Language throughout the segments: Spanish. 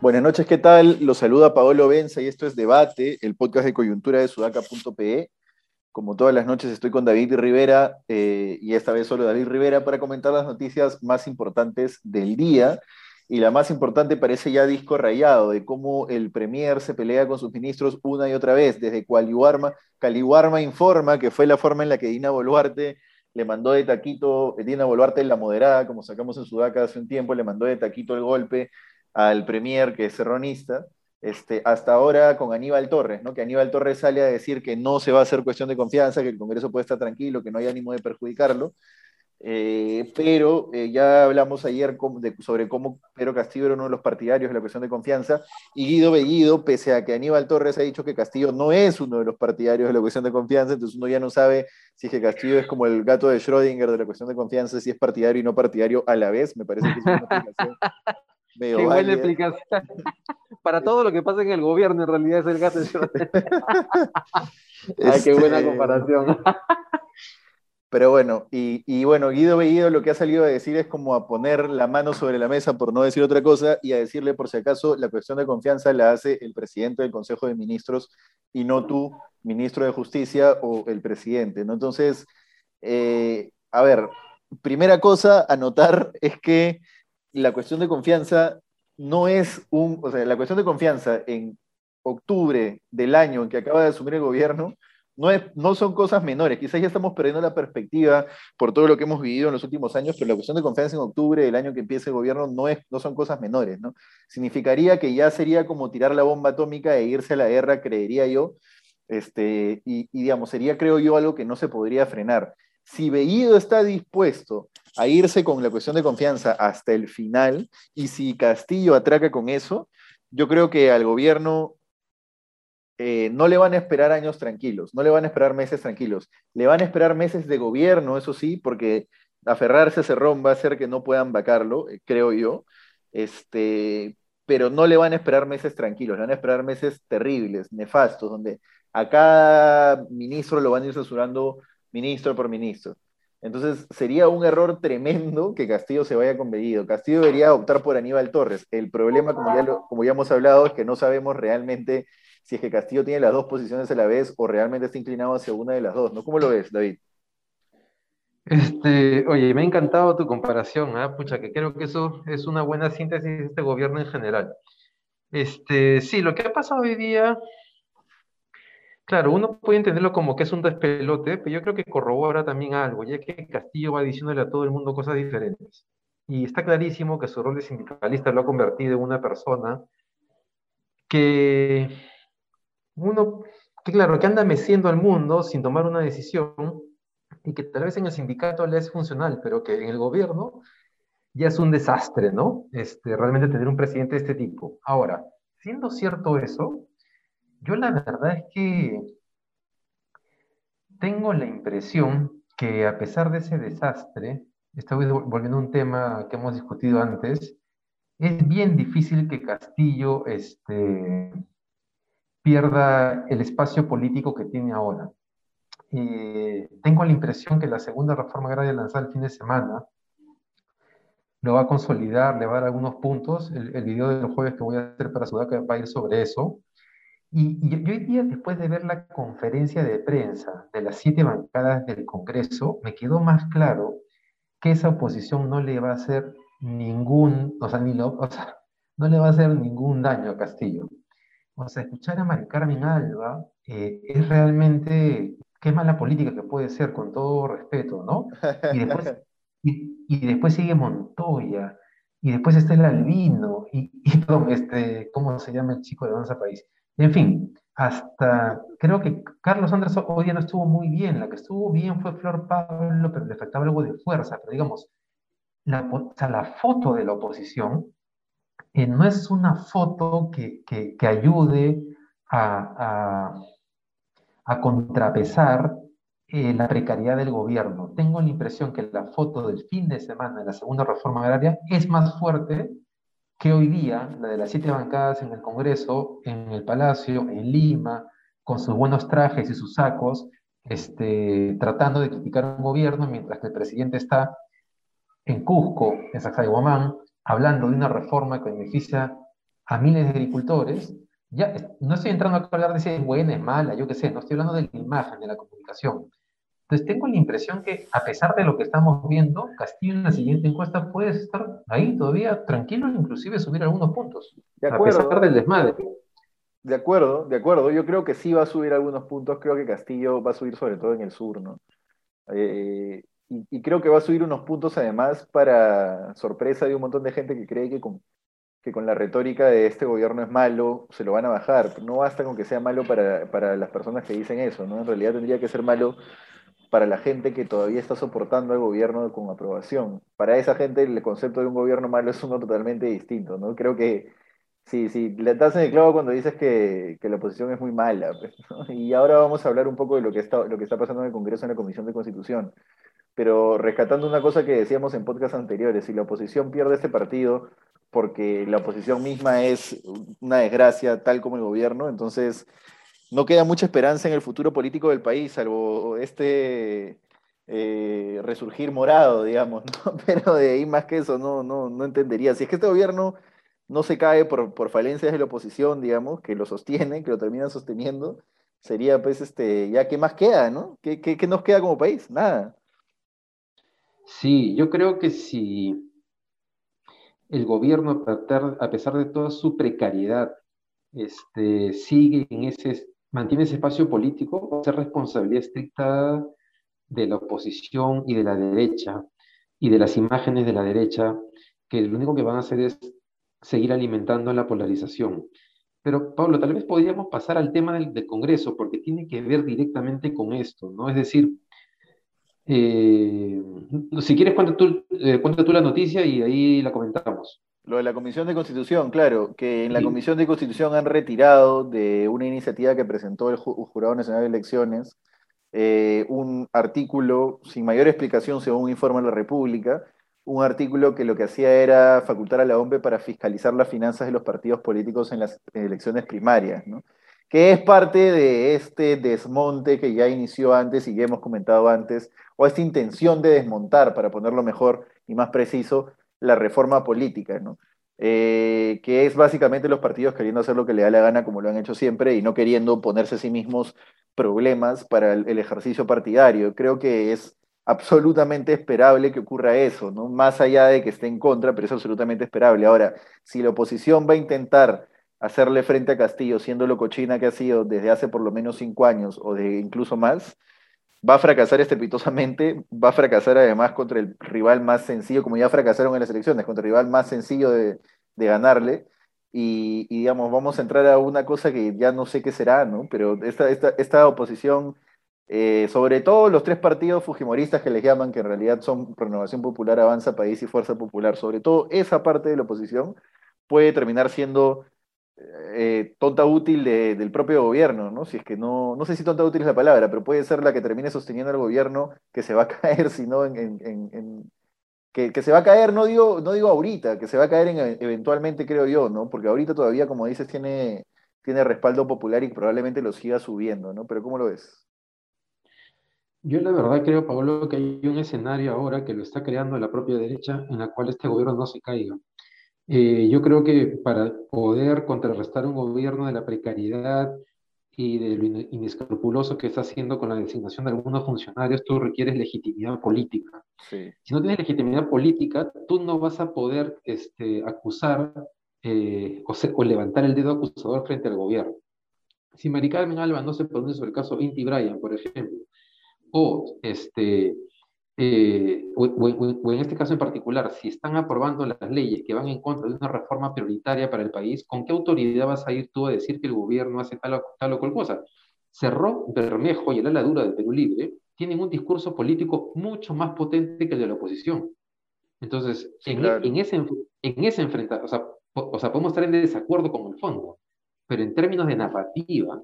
Buenas noches, ¿qué tal? Los saluda Paolo Benza y esto es Debate, el podcast de coyuntura de sudaca.pe. Como todas las noches estoy con David Rivera eh, y esta vez solo David Rivera para comentar las noticias más importantes del día. Y la más importante parece ya disco rayado de cómo el Premier se pelea con sus ministros una y otra vez. Desde Caliwarma, Caliwarma informa que fue la forma en la que Dina Boluarte le mandó de taquito, Dina Boluarte la moderada, como sacamos en Sudaca hace un tiempo, le mandó de taquito el golpe al Premier, que es serronista, este, hasta ahora con Aníbal Torres, ¿no? que Aníbal Torres sale a decir que no se va a hacer cuestión de confianza, que el Congreso puede estar tranquilo, que no hay ánimo de perjudicarlo. Eh, pero eh, ya hablamos ayer sobre cómo Pedro Castillo era uno de los partidarios de la cuestión de confianza y Guido Bellido, pese a que Aníbal Torres ha dicho que Castillo no es uno de los partidarios de la cuestión de confianza, entonces uno ya no sabe si es que Castillo es como el gato de Schrödinger de la cuestión de confianza, si es partidario y no partidario a la vez, me parece que es una explicación Qué buena explicación. Para todo lo que pasa en el gobierno, en realidad es el gato de Ay, qué buena este, comparación. Pero bueno, y, bueno, Guido Bellido lo que ha salido a decir es como a poner la mano sobre la mesa, por no decir otra cosa, y a decirle, por si acaso, la cuestión de confianza la hace el presidente del Consejo de Ministros y no tú, ministro de Justicia o el presidente, ¿no? Entonces, eh, a ver, primera cosa a notar es que la cuestión de confianza no es un, o sea, la cuestión de confianza en octubre del año en que acaba de asumir el gobierno, no, es, no son cosas menores. Quizás ya estamos perdiendo la perspectiva por todo lo que hemos vivido en los últimos años, pero la cuestión de confianza en octubre del año que empieza el gobierno no, es, no son cosas menores. ¿no? Significaría que ya sería como tirar la bomba atómica e irse a la guerra, creería yo, este, y, y digamos, sería, creo yo, algo que no se podría frenar. Si Bellido está dispuesto a irse con la cuestión de confianza hasta el final, y si Castillo atraca con eso, yo creo que al gobierno eh, no le van a esperar años tranquilos, no le van a esperar meses tranquilos, le van a esperar meses de gobierno, eso sí, porque aferrarse a Cerrón va a hacer que no puedan vacarlo, eh, creo yo, este, pero no le van a esperar meses tranquilos, le van a esperar meses terribles, nefastos, donde a cada ministro lo van a ir censurando ministro por ministro. Entonces sería un error tremendo que Castillo se vaya con Bellido. Castillo debería optar por Aníbal Torres. El problema, como ya, como ya hemos hablado, es que no sabemos realmente si es que Castillo tiene las dos posiciones a la vez o realmente está inclinado hacia una de las dos. ¿no? ¿Cómo lo ves, David? Este, oye, me ha encantado tu comparación, ¿eh? pucha, que creo que eso es una buena síntesis de este gobierno en general. Este, sí, lo que ha pasado hoy día Claro, uno puede entenderlo como que es un despelote, pero yo creo que corrobora también algo, ya que Castillo va diciéndole a todo el mundo cosas diferentes. Y está clarísimo que su rol de sindicalista lo ha convertido en una persona que uno, que claro, que anda meciendo al mundo sin tomar una decisión y que tal vez en el sindicato le es funcional, pero que en el gobierno ya es un desastre, ¿no? Este, realmente tener un presidente de este tipo. Ahora, siendo cierto eso, yo la verdad es que tengo la impresión que a pesar de ese desastre, estoy volviendo a un tema que hemos discutido antes, es bien difícil que Castillo este, pierda el espacio político que tiene ahora. Eh, tengo la impresión que la segunda reforma agraria lanzada el fin de semana lo va a consolidar, le va a dar algunos puntos. El, el video del jueves que voy a hacer para Sudaca va a ir sobre eso. Y, yo hoy día, después de ver la conferencia de prensa de las siete bancadas del Congreso, me quedó más claro que esa oposición no le va a hacer ningún, o sea, ni lo, o sea, no le va a hacer ningún daño a Castillo. O sea, escuchar a Mari Carmen Alba eh, es realmente, qué mala política que puede ser, con todo respeto, ¿no? Y después, y, y después sigue Montoya, y después está el Albino, y, y este, ¿cómo se llama el chico de Danza País? En fin, hasta creo que Carlos Andrés hoy día no estuvo muy bien. La que estuvo bien fue Flor Pablo, pero le faltaba algo de fuerza. Pero digamos, la, la foto de la oposición no es una foto que, que, ayude a, a, contrapesar eh, la precariedad del gobierno. Tengo la impresión que la foto del fin de semana de la segunda reforma agraria es más fuerte que hoy día, la de las siete bancadas en el Congreso, en el Palacio, en Lima, con sus buenos trajes y sus sacos, este, tratando de criticar un gobierno, mientras que el presidente está en Cusco, en Sacsayhuamán, hablando de una reforma que beneficia a miles de agricultores, ya no estoy entrando a hablar de si es buena, es mala, yo qué sé, no estoy hablando de la imagen, de la comunicación. Entonces tengo la impresión que a pesar de lo que estamos viendo, Castillo en la siguiente encuesta puede estar ahí todavía tranquilo, inclusive subir algunos puntos, de acuerdo. a pesar del desmadre. De acuerdo, de acuerdo. Yo creo que sí va a subir algunos puntos. Creo que Castillo va a subir sobre todo en el sur, ¿no? Eh, y, creo que va a subir unos puntos además para sorpresa de un montón de gente que cree que con, que con la retórica de este gobierno es malo, se lo van a bajar. No basta con que sea malo para, para las personas que dicen eso, ¿no? En realidad tendría que ser malo para la gente que todavía está soportando al gobierno con aprobación. Para esa gente el concepto de un gobierno malo es uno totalmente distinto, ¿no? Creo que Sí, sí, le das en el clavo cuando dices que, la oposición es muy mala. Pues, y ahora vamos a hablar un poco de lo que, está, lo que está pasando en el Congreso en la Comisión de Constitución. Pero rescatando una cosa que decíamos en podcast anteriores, si la oposición pierde este partido porque la oposición misma es una desgracia tal como el gobierno, entonces no queda mucha esperanza en el futuro político del país, salvo este eh, resurgir morado, digamos, Pero de ahí más que eso no, no, no entendería. Si es que este gobierno no se cae por, por falencias de la oposición, digamos, que lo sostiene, que lo terminan sosteniendo, sería pues este, ya qué más queda, ¿no? ¿Qué, qué, nos queda como país? Nada. Sí, yo creo que si el gobierno, a pesar de toda su precariedad, este, sigue en ese, mantiene ese espacio político, va a ser responsabilidad estricta de la oposición y de la derecha y de las imágenes de la derecha, que lo único que van a hacer es seguir alimentando la polarización. Pero, Pablo, tal vez podríamos pasar al tema del, Congreso, porque tiene que ver directamente con esto, ¿no? Es decir, eh, si quieres, cuenta tú, eh, cuenta tú la noticia y ahí la comentamos. Lo de la Comisión de Constitución, claro, que en la Comisión de Constitución han retirado de una iniciativa que presentó el Jurado Nacional de Elecciones eh, un artículo sin mayor explicación según un informe de la República, un artículo que lo que hacía era facultar a la OMP para fiscalizar las finanzas de los partidos políticos en las elecciones primarias, ¿no? Que es parte de este desmonte que ya inició antes y ya hemos comentado antes, o esta intención de desmontar, para ponerlo mejor y más preciso, la reforma política, ¿no? Eh, que es básicamente los partidos queriendo hacer lo que le da la gana como lo han hecho siempre y no queriendo ponerse a sí mismos problemas para el ejercicio partidario. Creo que es absolutamente esperable que ocurra eso, ¿no? Más allá de que esté en contra, pero es absolutamente esperable. Ahora, si la oposición va a intentar hacerle frente a Castillo, siendo lo cochina que ha sido desde hace por lo menos cinco años o de incluso más, va a fracasar estrepitosamente, va a fracasar además contra el rival más sencillo, como ya fracasaron en las elecciones, contra el rival más sencillo de, ganarle. Y, digamos, vamos a entrar a una cosa que ya no sé qué será, ¿no? Pero esta, esta, esta oposición eh, sobre todo los tres partidos fujimoristas que les llaman, que en realidad son Renovación Popular, Avanza País y Fuerza Popular, sobre todo esa parte de la oposición puede terminar siendo eh, tonta útil del propio gobierno, ¿no? Si es que no, no sé si tonta útil es la palabra, pero puede ser la que termine sosteniendo al gobierno que se va a caer, si no en, que, se va a caer, no digo, no digo ahorita, que se va a caer eventualmente, creo yo, ¿no? Porque ahorita todavía, como dices, tiene, tiene respaldo popular y probablemente lo siga subiendo, ¿no? Pero ¿cómo lo ves? Yo la verdad creo, Pablo, que hay un escenario ahora que lo está creando la propia derecha en la cual este gobierno no se caiga. Eh, yo creo que para poder contrarrestar un gobierno de la precariedad y de lo inescrupuloso que está haciendo con la designación de algunos funcionarios, tú requieres legitimidad política. Si no tienes legitimidad política, tú no vas a poder este, acusar eh, o, o, levantar el dedo acusador frente al gobierno. Si Mari Carmen Alba no se pronuncia sobre el caso Inti Bryan, por ejemplo, o, este, eh, o, en este caso en particular, si están aprobando las leyes que van en contra de una reforma prioritaria para el país, ¿con qué autoridad vas a ir tú a decir que el gobierno hace tal o, tal o cual cosa? Cerró, Bermejo y el ala dura de Perú Libre tienen un discurso político mucho más potente que el de la oposición. Entonces, en, en, ese, en ese enfrentamiento, o sea, o sea, podemos estar en desacuerdo con el fondo, pero en términos de narrativa,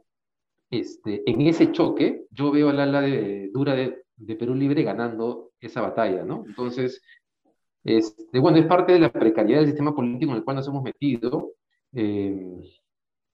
este, en ese choque, yo veo al ala de, dura de, Perú Libre ganando esa batalla, ¿no? Entonces, Este, bueno, es parte de la precariedad del sistema político en el cual nos hemos metido eh,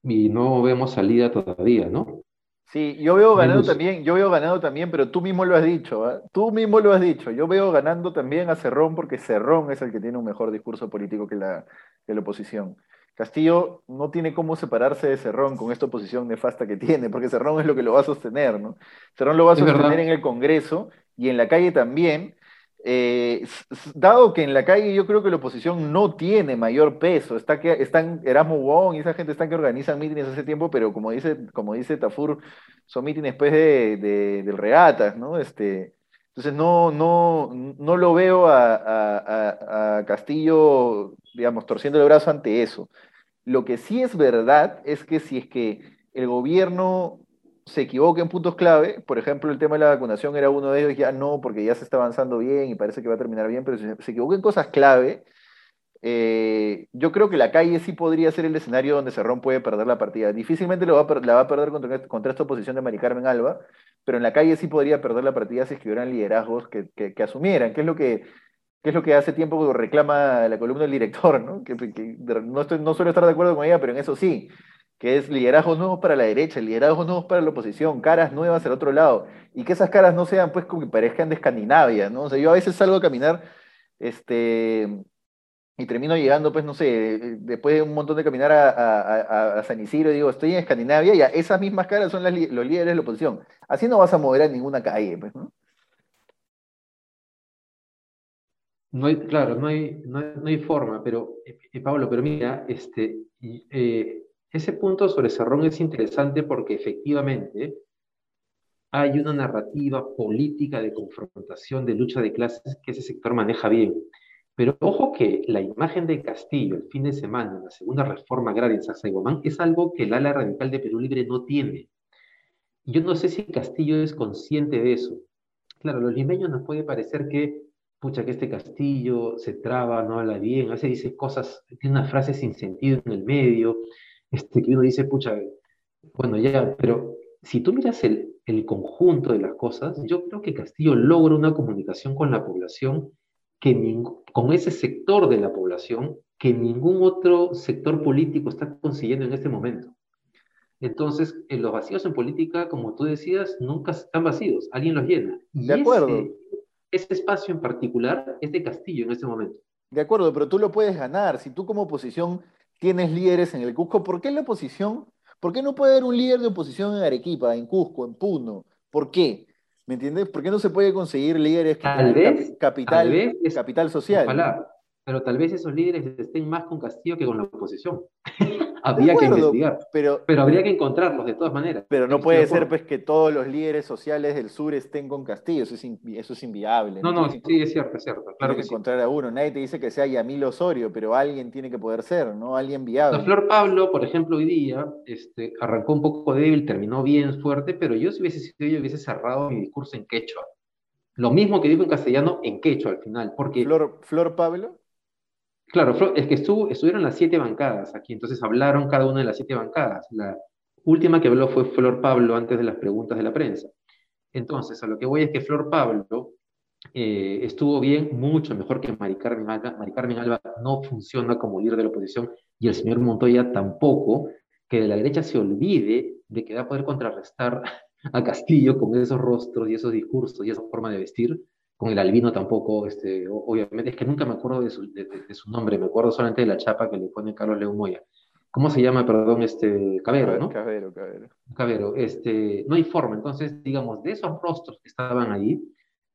y no vemos salida todavía, ¿no? Sí, yo veo ganando también, yo veo ganando también, pero tú mismo lo has dicho, ¿ah? tú mismo lo has dicho, yo veo ganando también a Cerrón porque Cerrón es el que tiene un mejor discurso político que la, que la oposición. Castillo no tiene cómo separarse de Cerrón con esta oposición nefasta que tiene, porque Cerrón es lo que lo va a sostener, ¿no? Cerrón lo va a sostener en el Congreso y en la calle también, eh, dado que en la calle yo creo que la oposición no tiene mayor peso, está que, están Erasmo Wong y esa gente están que organizan mítines hace tiempo, pero como dice, como dice Tafur, son mítines después de, de, del regatas, ¿no? Este, entonces no, no, no lo veo a, a, Castillo, digamos, torciendo el brazo ante eso. Lo que sí es verdad es que si es que el gobierno se equivoca en puntos clave, por ejemplo, el tema de la vacunación era uno de ellos, ya no, porque ya se está avanzando bien y parece que va a terminar bien, pero si se equivoca en cosas clave, eh, yo creo que la calle sí podría ser el escenario donde Cerrón puede perder la partida. Difícilmente lo va la va a perder contra, esta oposición de Mari Carmen Alba, pero en la calle sí podría perder la partida si es liderazgos que, que, asumieran, que es lo que, que es lo que hace tiempo reclama la columna del director, ¿no? Que, no, estoy, no suelo estar de acuerdo con ella, pero en eso sí, que es liderazgos nuevos para la derecha, liderazgos nuevos para la oposición, caras nuevas al otro lado, y que esas caras no sean pues como que parezcan de Escandinavia, ¿no? O sea, yo a veces salgo a caminar, este, y termino llegando, pues, no sé, después de un montón de caminar a, San Isidro, digo, estoy en Escandinavia, y esas mismas caras son los líderes de la oposición. Así no vas a mover a ninguna calle, pues, ¿no? No claro, no hay, no hay, forma, pero, eh, Pablo, pero mira, este, eh, ese punto sobre Cerrón es interesante porque efectivamente hay una narrativa política de confrontación, de lucha de clases que ese sector maneja bien. Pero ojo que la imagen de Castillo el fin de semana en la segunda reforma agraria en Sacsayhuamán es algo que el ala radical de Perú Libre no tiene. Yo no sé si Castillo es consciente de eso. Claro, a los limeños nos puede parecer que, pucha, que este Castillo se traba, no habla bien, a veces dice cosas, tiene unas frases sin sentido en el medio, este, que uno dice, pucha, bueno, ya, pero si tú miras el, el conjunto de las cosas, yo creo que Castillo logra una comunicación con la población que con ese sector de la población que ningún otro sector político está consiguiendo en este momento. Entonces, en los vacíos en política, como tú decías, nunca están vacíos, alguien los llena. de acuerdo. Ese, espacio en particular es de Castillo en este momento. De acuerdo, pero tú lo puedes ganar. Si tú como oposición tienes líderes en el Cusco, ¿por qué la oposición? ¿Por qué no puede haber un líder de oposición en Arequipa, en Cusco, en Puno? ¿Por qué? ¿Me entiendes? ¿Por qué no se puede conseguir líderes que tal vez, capital, tal vez es, capital social? Pero tal vez esos líderes estén más con Castillo que con la oposición. habría que investigar. Pero, pero habría que encontrarlos de todas maneras. Pero no puede ser pues que todos los líderes sociales del sur estén con Castillo, eso es, eso es inviable. No, no, sí, es cierto, es cierto. Claro que, encontrar a uno. Nadie te dice que sea Yamil Osorio, pero alguien tiene que poder ser, ¿no? Alguien viable. La Flor Pablo, por ejemplo, hoy día este, arrancó un poco débil, terminó bien fuerte, pero yo si hubiese sido yo hubiese cerrado mi discurso en quechua. Lo mismo que digo en castellano en quechua al final, porque... Flor, Flor Pablo. Claro, es que estuvo, estuvieron las siete bancadas aquí, entonces hablaron cada una de las siete bancadas. La última que habló fue Flor Pablo antes de las preguntas de la prensa. Entonces, a lo que voy es que Flor Pablo eh, estuvo bien, mucho mejor que Mari Carmen Alba. Mari Carmen Alba no funciona como líder de la oposición y el señor Montoya tampoco, que de la derecha se olvide de que va a poder contrarrestar a Castillo con esos rostros y esos discursos y esa forma de vestir, con el albino tampoco, este, obviamente, es que nunca me acuerdo de su, nombre, me acuerdo solamente de la chapa que le pone Carlos León Moya. ¿Cómo se llama, perdón, este, Cabero, ¿no? Cabero, Cabero. Cabero, este, no hay forma, entonces, digamos, de esos rostros que estaban ahí,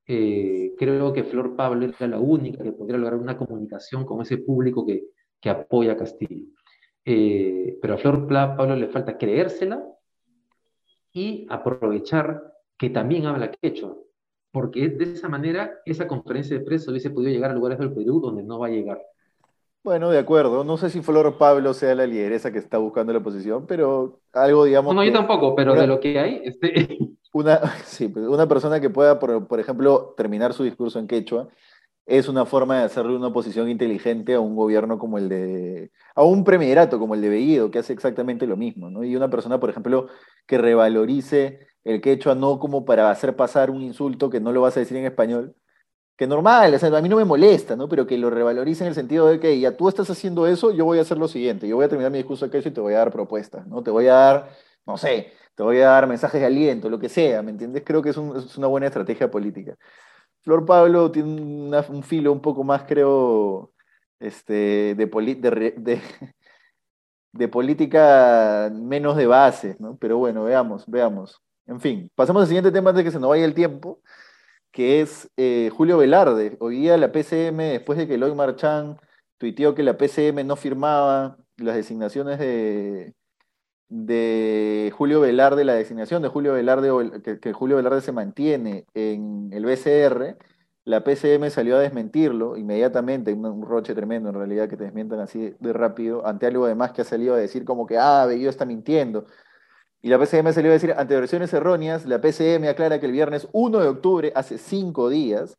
eh, creo que Flor Pablo era la única que podría lograr una comunicación con ese público que, que apoya a Castillo. Eh, pero a Flor Pablo le falta creérsela y aprovechar que también habla quechua porque de esa manera esa conferencia de prensa hubiese podido llegar a lugares del Perú donde no va a llegar. Bueno, de acuerdo. No sé si Flor Pablo sea la lideresa que está buscando la posición, pero algo, digamos. No, no yo tampoco, pero de lo que hay. Este... Una, sí, pues, una persona que pueda, por, por, ejemplo, terminar su discurso en quechua, es una forma de hacerle una oposición inteligente a un gobierno como el de. a un premierato como el de Bellido, que hace exactamente lo mismo, ¿no? Y una persona, por ejemplo, que revalorice el quechua no como para hacer pasar un insulto que no lo vas a decir en español, que normal, a mí no me molesta, ¿no? Pero que lo revalorice en el sentido de que ya tú estás haciendo eso, yo voy a hacer lo siguiente, yo voy a terminar mi discurso acá y te voy a dar propuestas, ¿no? Te voy a dar, no sé, te voy a dar mensajes de aliento, lo que sea, ¿me entiendes? Creo que es, una buena estrategia política. Flor Pablo tiene un filo un poco más, creo, este, de, de, política menos de base, ¿no? Pero bueno, veamos, veamos. En fin, pasamos al siguiente tema antes de que se nos vaya el tiempo que es eh, Julio Velarde. Hoy día la PCM, después de que Lloyd Marchand tuiteó que la PCM no firmaba las designaciones de, de Julio Velarde, la designación de Julio Velarde, o que, Julio Velarde se mantiene en el BCR, la PCM salió a desmentirlo inmediatamente, un, roche tremendo en realidad que te desmientan así de rápido, ante algo además que ha salido a decir como que, ah, Bello está mintiendo. Y la PCM salió a decir, ante versiones erróneas, la PCM aclara que el viernes 1 de octubre, hace cinco días,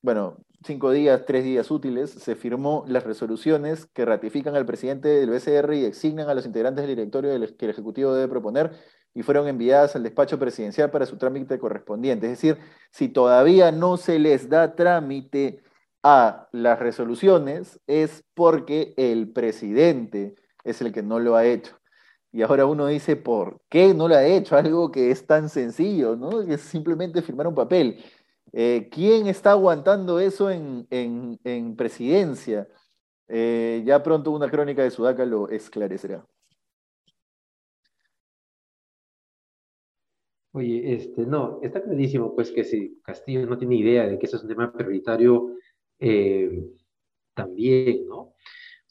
bueno, cinco días, tres días útiles, se firmó las resoluciones que ratifican al presidente del BCR y designan a los integrantes del directorio que el Ejecutivo debe proponer y fueron enviadas al despacho presidencial para su trámite correspondiente. Es decir, si todavía no se les da trámite a las resoluciones, es porque el presidente es el que no lo ha hecho. Y ahora uno dice, ¿por qué no lo ha hecho? Algo que es tan sencillo, ¿no? Que es simplemente firmar un papel. Eh, ¿Quién está aguantando eso en, presidencia? Eh, ya pronto una crónica de Sudaca lo esclarecerá. Oye, este, no, está clarísimo pues que si Castillo no tiene idea de que eso es un tema prioritario, eh, también, ¿no?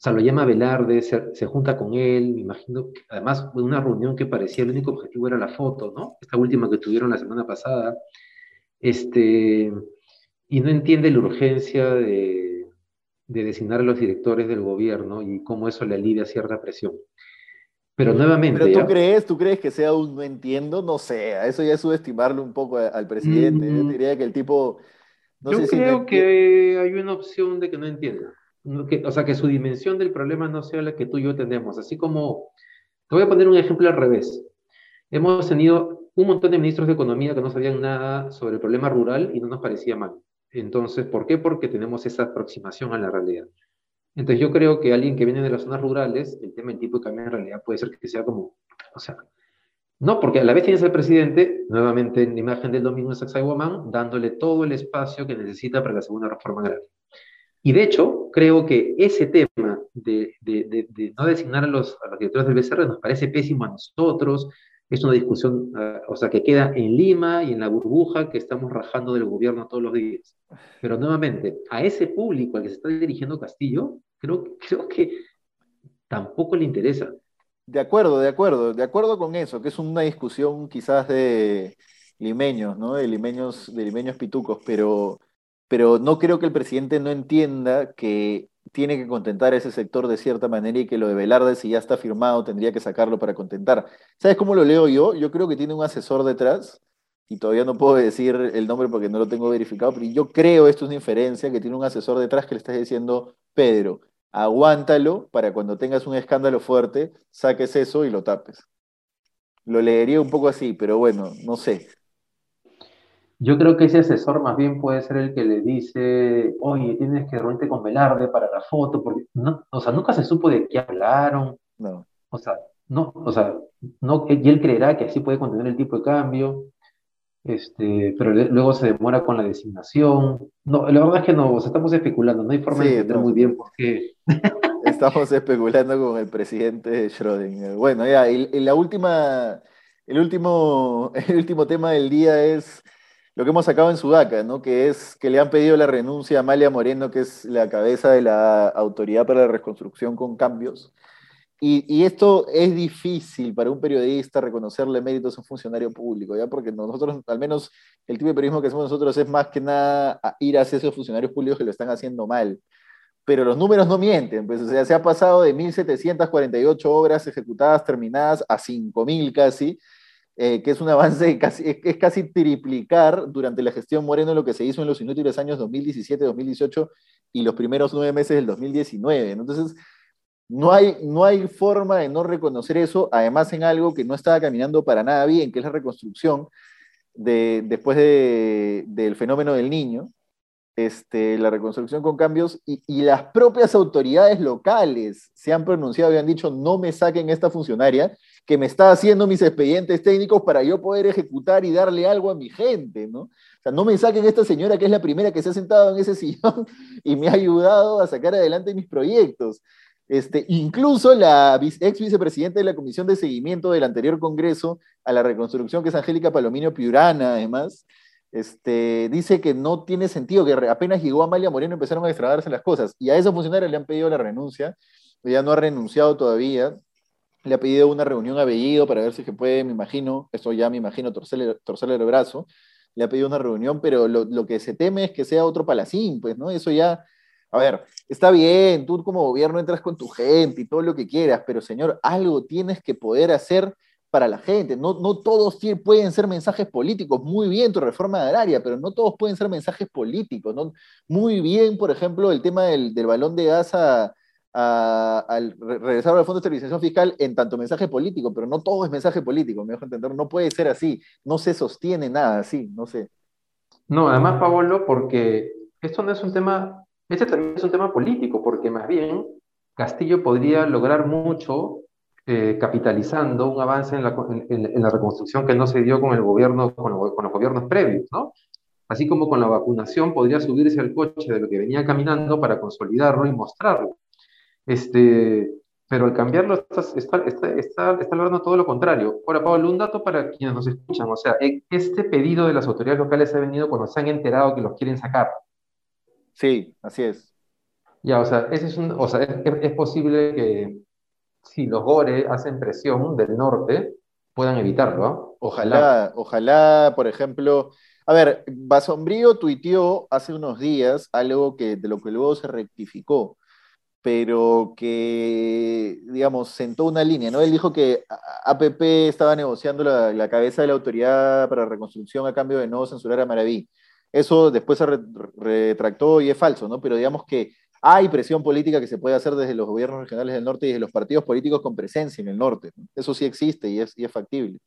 Sea, lo llama Velarde, se, junta con él, me imagino, que, además, una reunión que parecía el único objetivo era la foto, ¿no? Esta última que tuvieron la semana pasada, este, y no entiende la urgencia de, designar a los directores del gobierno y cómo eso le alivia cierta presión. Pero nuevamente. ¿Pero tú crees, tú crees que sea un no entiendo? No sé, eso ya es subestimarlo un poco al presidente. Yo mm. diría que el tipo. yo creo que hay una opción de que no entienda o sea, que su dimensión del problema no sea la que tú y yo tenemos. Así como, te voy a poner un ejemplo al revés. Hemos tenido un montón de ministros de Economía que no sabían nada sobre el problema rural y no nos parecía mal. Entonces, ¿por qué? Porque tenemos esa aproximación a la realidad. Entonces, yo creo que alguien que viene de las zonas rurales, el tema del tipo de cambio en realidad puede ser que sea como, o sea, no, porque a la vez tienes al presidente, nuevamente en la imagen del domingo de Sacsayhuamán, dándole todo el espacio que necesita para la segunda reforma agraria. Y de hecho, creo que ese tema de, no designar a los, directores del BCR nos parece pésimo a nosotros, es una discusión, ah, o sea, que queda en Lima y en la burbuja que estamos rajando del gobierno todos los días. Pero nuevamente, a ese público al que se está dirigiendo Castillo, creo, creo que tampoco le interesa. De acuerdo, de acuerdo, de acuerdo con eso, que es una discusión quizás de limeños, ¿no? De limeños, de limeños pitucos, pero pero no creo que el presidente no entienda que tiene que contentar a ese sector de cierta manera y que lo de Velarde, si ya está firmado, tendría que sacarlo para contentar. ¿Sabes cómo lo leo yo? Yo creo que tiene un asesor detrás, y todavía no puedo decir el nombre porque no lo tengo verificado, pero yo creo, esto es una inferencia, que tiene un asesor detrás que le está diciendo, Pedro, aguántalo para cuando tengas un escándalo fuerte, saques eso y lo tapes. Lo leería un poco así, pero bueno, no sé. Yo creo que ese asesor más bien puede ser el que le dice, oye, tienes que reunirte con Velarde para la foto, porque no, o sea, nunca se supo de qué hablaron. No. O sea, no, o sea, no, y él creerá que así puede contener el tipo de cambio, este, pero luego se demora con la designación. No, la verdad es que no, o sea, estamos especulando, no hay forma de entender muy bien por qué. Estamos especulando con el presidente Schrödinger. Bueno, ya, y, y la última, el último, el último tema del día es lo que hemos sacado en Sudaca, ¿no? que es que le han pedido la renuncia a Amalia Moreno, que es la cabeza de la Autoridad para la Reconstrucción con Cambios. Y, esto es difícil para un periodista reconocerle méritos a un funcionario público, ¿ya? porque nosotros, al menos el tipo de periodismo que hacemos nosotros es más que nada ir hacia esos funcionarios públicos que lo están haciendo mal. Pero los números no mienten, pues, o se ha pasado de 1.748 obras ejecutadas, terminadas, a 5.000 casi, eh, que es un avance, casi, es, casi triplicar durante la gestión Moreno lo que se hizo en los inútiles años 2017, 2018 y los primeros nueve meses del 2019. Entonces, no hay, no hay forma de no reconocer eso, además en algo que no estaba caminando para nada bien, que es la reconstrucción de, después de, del fenómeno del niño, este, la reconstrucción con cambios y, las propias autoridades locales se han pronunciado y han dicho no me saquen esta funcionaria que me está haciendo mis expedientes técnicos para yo poder ejecutar y darle algo a mi gente, ¿no? O sea, no me saquen esta señora que es la primera que se ha sentado en ese sillón y me ha ayudado a sacar adelante mis proyectos. Este, incluso la ex vicepresidenta de la Comisión de Seguimiento del anterior Congreso a la reconstrucción, que es Angélica Palomino Piurana, además, este, dice que no tiene sentido, que apenas llegó Amalia Moreno empezaron a extradarse las cosas. Y a esos funcionarios le han pedido la renuncia, ella no ha renunciado todavía, le ha pedido una reunión a Bellido para ver si se puede, me imagino, eso ya me imagino, torcerle, torcerle el brazo, le ha pedido una reunión, pero lo, lo, que se teme es que sea otro palacín, pues, ¿no? Eso ya a ver, está bien, tú como gobierno entras con tu gente y todo lo que quieras, pero señor, algo tienes que poder hacer para la gente. No, no todos pueden ser mensajes políticos. Muy bien tu reforma agraria, pero no todos pueden ser mensajes políticos. ¿no? Muy bien, por ejemplo, el tema del, balón de gas al regresar al Fondo de Estabilización Fiscal en tanto mensaje político, pero no todo es mensaje político, me dejo entender. No puede ser así. No se sostiene nada así, no sé. No, además, Pablo, porque esto no es un tema este también es un tema político, porque más bien Castillo podría lograr mucho eh, capitalizando un avance en la, en, la, reconstrucción que no se dio con el gobierno, con, con, los gobiernos previos, ¿no? Así como con la vacunación podría subirse al coche de lo que venía caminando para consolidarlo y mostrarlo. Este, pero al cambiarlo está, está, está, está, logrando todo lo contrario. Ahora, Pablo, un dato para quienes nos escuchan. O sea, e, este pedido de las autoridades locales ha venido cuando se han enterado que los quieren sacar. Sí, así es. Ya, o sea, ese es, un, o sea, es, posible que si los Gore hacen presión del norte, puedan evitarlo. ¿ah? Ojalá, ojalá, por ejemplo, a ver, Basombrío tuiteó hace unos días algo que de lo que luego se rectificó, pero que, digamos, sentó una línea, ¿no? Él dijo que APP estaba negociando la, cabeza de la autoridad para reconstrucción a cambio de no censurar a Maraví. Eso después se retractó y es falso, ¿no? Pero digamos que hay presión política que se puede hacer desde los gobiernos regionales del norte y desde los partidos políticos con presencia en el norte. Eso sí existe y es factible.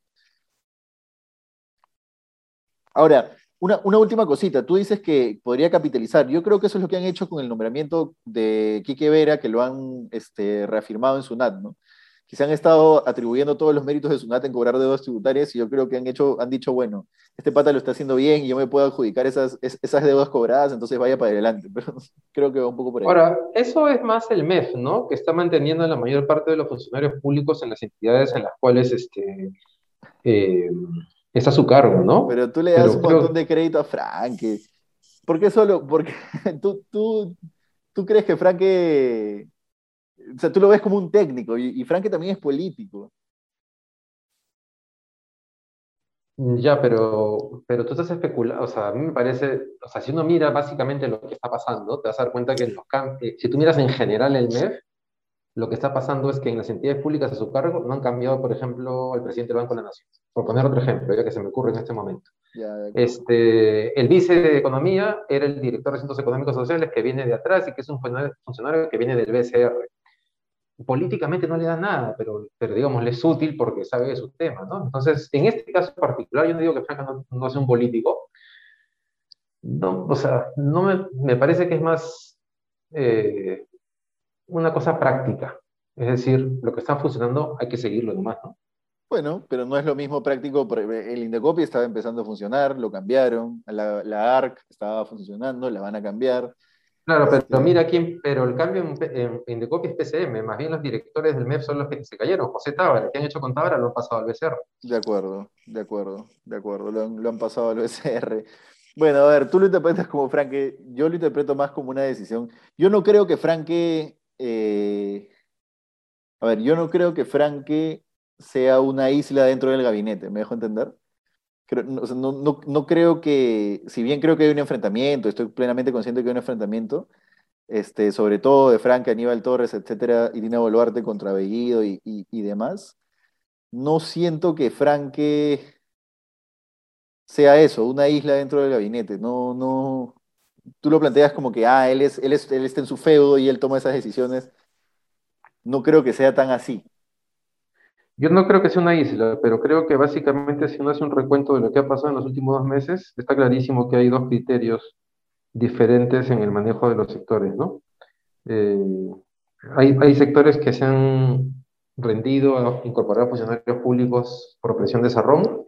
Ahora, una, última cosita. Tú dices que podría capitalizar. Yo creo que eso es lo que han hecho con el nombramiento de Quique Vera, que lo han este, reafirmado en SUNAT, ¿no? que han estado atribuyendo todos los méritos de SUNAT en cobrar deudas tributarias y yo creo que han, hecho, han dicho, bueno, este pata lo está haciendo bien y yo me puedo adjudicar esas, esas deudas cobradas, entonces vaya para adelante. Pero creo que va un poco por ahí. Ahora, eso es más el MEF, ¿no? Que está manteniendo la mayor parte de los funcionarios públicos en las entidades en las cuales este, eh, está su cargo, ¿no? Pero tú le das un montón de crédito a Frank. ¿Por qué solo? Porque tú, tú, tú crees que Frank o sea, tú lo ves como un técnico y, y Franke también es político. Ya, pero, pero tú estás especulando, o sea, a mí me parece, o sea, si uno mira básicamente lo que está pasando, te vas a dar cuenta que los eh, si tú miras en general el MEF, lo que está pasando es que en las entidades públicas a su cargo no han cambiado, por ejemplo, el presidente del Banco de la Nación, por poner otro ejemplo, ya que se me ocurre en este momento. este, el vice de Economía era el director de Asuntos Económicos Sociales que viene de atrás y que es un funcionario que viene del BCR políticamente no le da nada, pero, pero digamos, le es útil porque sabe de su tema, ¿no? Entonces, en este caso particular, yo no digo que Franca no, no sea un político, no, o sea, no me, me parece que es más eh, una cosa práctica, es decir, lo que está funcionando hay que seguirlo nomás, ¿no? Bueno, pero no es lo mismo práctico, el Indecopy estaba empezando a funcionar, lo cambiaron, la, la ARC estaba funcionando, la van a cambiar, Claro, pero mira aquí, pero el cambio en, en, es PCM, más bien los directores del MEF son los que se cayeron. José Tábara, que han hecho con Tábara, lo han pasado al BCR. De acuerdo, de acuerdo, de acuerdo, lo han, pasado al BCR. Bueno, a ver, tú lo interpretas como Franque, yo lo interpreto más como una decisión. Yo no creo que Franque, eh, a ver, yo no creo que Franque sea una isla dentro del gabinete, ¿me dejo entender? no, creo que, si bien creo que hay un enfrentamiento, estoy plenamente consciente que hay un enfrentamiento, este, sobre todo de Frank, Aníbal Torres, etcétera, y Dina Boluarte contra Bellido y, demás, no siento que Franque sea eso, una isla dentro del gabinete. No, no. Tú lo planteas como que, ah, él, es, él, es, él está en su feudo y él toma esas decisiones. No creo que sea tan así. Yo no creo que sea una isla, pero creo que básicamente si uno hace un recuento de lo que ha pasado en los últimos dos meses, está clarísimo que hay dos criterios diferentes en el manejo de los sectores, ¿no? Eh, hay, hay, sectores que se han rendido a incorporar funcionarios públicos por presión de Sarrón,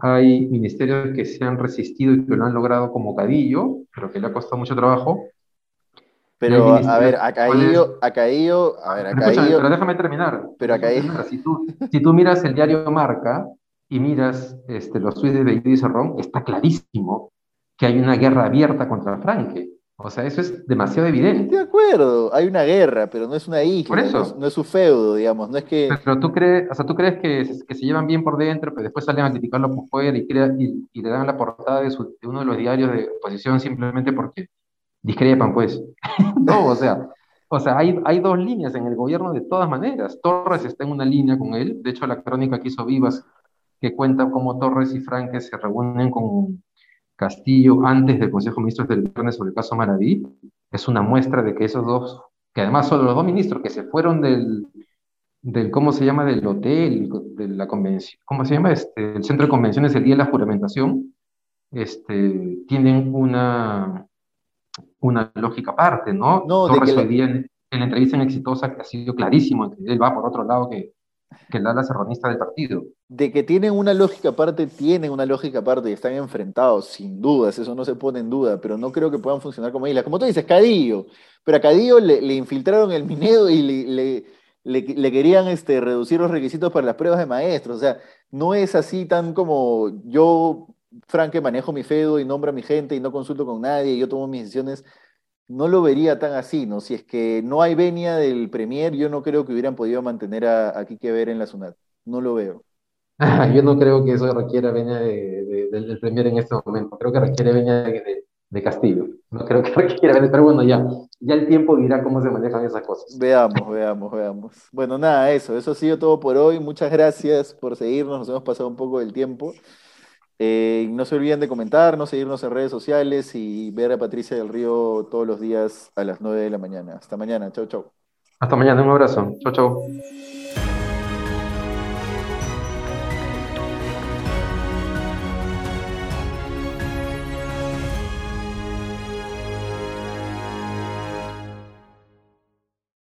hay ministerios que se han resistido y que lo han logrado como Cadillo, pero que le ha costado mucho trabajo, pero, a ver, a Caído, a Caído, a ver, a Caído... Pero déjame terminar. Pero a Caído... Si tú, si tú miras el diario Marca y miras este, los tweets de Bellido y Cerrón, está clarísimo que hay una guerra abierta contra Franque. O sea, eso es demasiado evidente. De acuerdo, hay una guerra, pero no es una isla, por eso. No, es, su feudo, digamos, no es que... Pero tú crees, o sea, tú crees que, que se llevan bien por dentro, pero después salen a criticarlo por fuera y, y, le dan la portada de, de, uno de los diarios de oposición simplemente porque discrepan, pues. no, o sea, o sea hay, hay dos líneas en el gobierno de todas maneras. Torres está en una línea con él. De hecho, la crónica que hizo Vivas, que cuenta cómo Torres y Franque se reúnen con Castillo antes del Consejo de Ministros del Viernes sobre el caso Maraví, es una muestra de que esos dos, que además son los dos ministros que se fueron del, del ¿cómo se llama?, del hotel, de la convención, ¿cómo se llama?, este, el centro de convenciones el día de la juramentación, este, tienen una, una lógica aparte, ¿no? No, Torres hoy día en, la entrevista en Exitosa que ha sido clarísimo, que él va por otro lado que, que el ala serronista del partido. De que tienen una lógica aparte, tienen una lógica aparte y están enfrentados, sin dudas, eso no se pone en duda, pero no creo que puedan funcionar como islas. Como tú dices, Cadillo, pero a Cadillo le, le infiltraron el minero y le, le, querían este, reducir los requisitos para las pruebas de maestros, o sea, no es así tan como yo Frank, manejo mi feudo y nombro a mi gente y no consulto con nadie y yo tomo mis decisiones, no lo vería tan así, ¿no? Si es que no hay venia del Premier, yo no creo que hubieran podido mantener a, a Quique Ver en la SUNAT. No lo veo. yo no creo que eso requiera venia del Premier en este momento. Creo que requiere venia de, Castillo. No creo que requiera venia, pero bueno, ya, ya el tiempo dirá cómo se manejan esas cosas. Veamos, veamos, veamos. Bueno, nada, eso. Eso ha sido todo por hoy. Muchas gracias por seguirnos. Nos hemos pasado un poco del tiempo. Eh, no se olviden de comentarnos, seguirnos en redes sociales y ver a Patricia del Río todos los días a las 9 de la mañana. Hasta mañana. Chau, chau. Hasta mañana. Un abrazo. Chau, chau.